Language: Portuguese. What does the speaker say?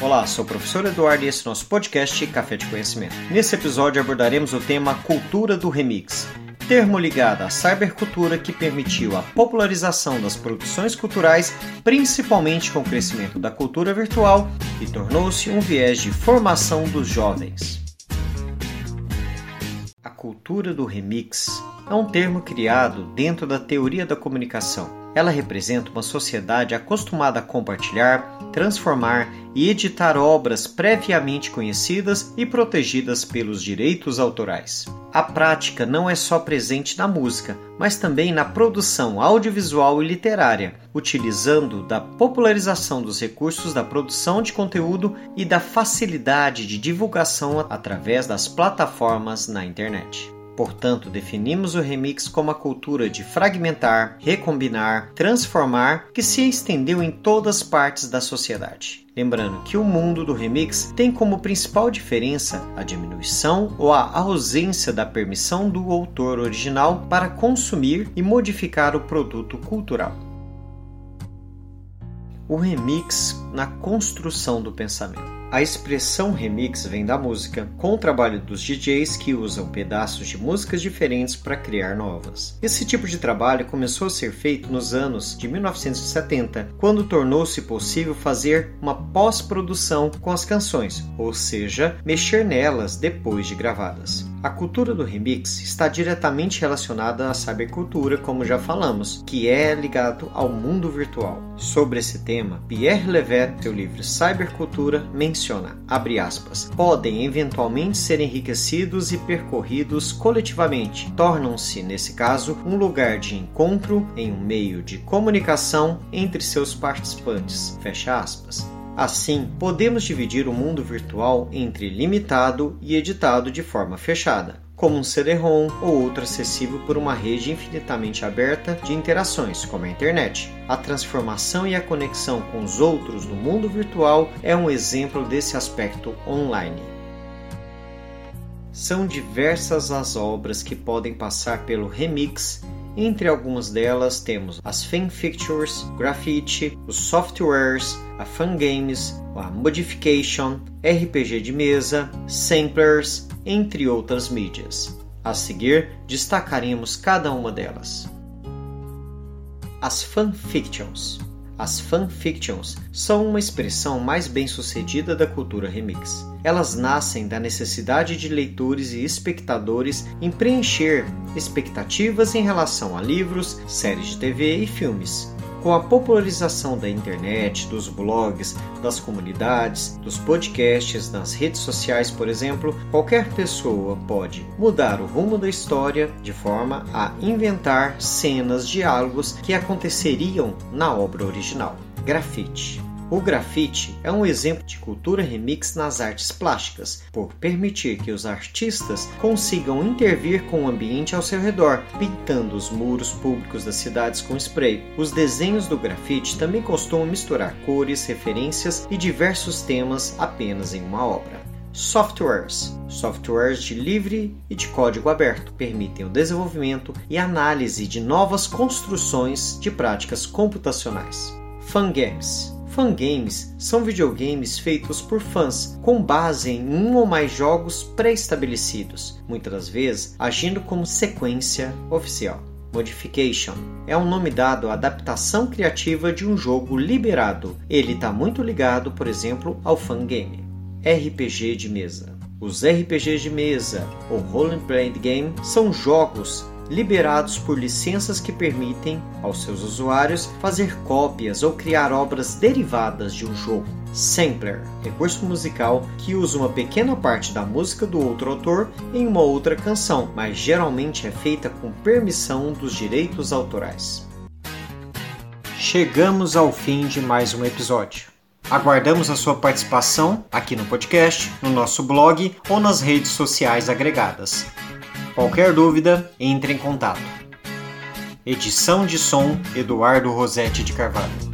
Olá, sou o professor Eduardo e esse é nosso podcast Café de Conhecimento. Nesse episódio abordaremos o tema Cultura do Remix, termo ligado à cybercultura que permitiu a popularização das produções culturais, principalmente com o crescimento da cultura virtual, e tornou-se um viés de formação dos jovens. A cultura do remix é um termo criado dentro da teoria da comunicação ela representa uma sociedade acostumada a compartilhar, transformar e editar obras previamente conhecidas e protegidas pelos direitos autorais. A prática não é só presente na música, mas também na produção audiovisual e literária, utilizando da popularização dos recursos da produção de conteúdo e da facilidade de divulgação através das plataformas na internet. Portanto, definimos o remix como a cultura de fragmentar, recombinar, transformar que se estendeu em todas as partes da sociedade. Lembrando que o mundo do remix tem como principal diferença a diminuição ou a ausência da permissão do autor original para consumir e modificar o produto cultural. O remix na construção do pensamento. A expressão remix vem da música, com o trabalho dos DJs que usam pedaços de músicas diferentes para criar novas. Esse tipo de trabalho começou a ser feito nos anos de 1970, quando tornou-se possível fazer uma pós-produção com as canções, ou seja, mexer nelas depois de gravadas. A cultura do remix está diretamente relacionada à cybercultura, como já falamos, que é ligado ao mundo virtual. Sobre esse tema, Pierre Levet, seu livro Cybercultura, menciona abre aspas, podem eventualmente ser enriquecidos e percorridos coletivamente, tornam-se, nesse caso, um lugar de encontro em um meio de comunicação entre seus participantes, fecha aspas. Assim, podemos dividir o mundo virtual entre limitado e editado de forma fechada como um CD-ROM ou outro acessível por uma rede infinitamente aberta de interações, como a internet. A transformação e a conexão com os outros no mundo virtual é um exemplo desse aspecto online. São diversas as obras que podem passar pelo remix entre algumas delas temos as fanfictures, graffiti, os softwares, a fangames, a modification, RPG de mesa, samplers, entre outras mídias. A seguir, destacaremos cada uma delas. As fanfictions. As fanfictions são uma expressão mais bem-sucedida da cultura remix. Elas nascem da necessidade de leitores e espectadores em preencher expectativas em relação a livros, séries de TV e filmes, com a popularização da internet, dos blogs, das comunidades, dos podcasts, nas redes sociais, por exemplo, qualquer pessoa pode mudar o rumo da história de forma a inventar cenas, diálogos que aconteceriam na obra original. Grafite. O grafite é um exemplo de cultura remix nas artes plásticas, por permitir que os artistas consigam intervir com o ambiente ao seu redor, pintando os muros públicos das cidades com spray. Os desenhos do grafite também costumam misturar cores, referências e diversos temas apenas em uma obra. Softwares. Softwares de livre e de código aberto permitem o desenvolvimento e análise de novas construções de práticas computacionais. Fangames Fangames são videogames feitos por fãs, com base em um ou mais jogos pré-estabelecidos, muitas vezes agindo como sequência oficial. Modification é um nome dado à adaptação criativa de um jogo liberado. Ele está muito ligado, por exemplo, ao fangame. RPG de mesa. Os RPGs de mesa, ou Role Playing Game, são jogos liberados por licenças que permitem aos seus usuários fazer cópias ou criar obras derivadas de um jogo. Sampler, recurso musical que usa uma pequena parte da música do outro autor em uma outra canção, mas geralmente é feita com permissão dos direitos autorais. Chegamos ao fim de mais um episódio. Aguardamos a sua participação aqui no podcast, no nosso blog ou nas redes sociais agregadas. Qualquer dúvida, entre em contato. Edição de som Eduardo Rosetti de Carvalho.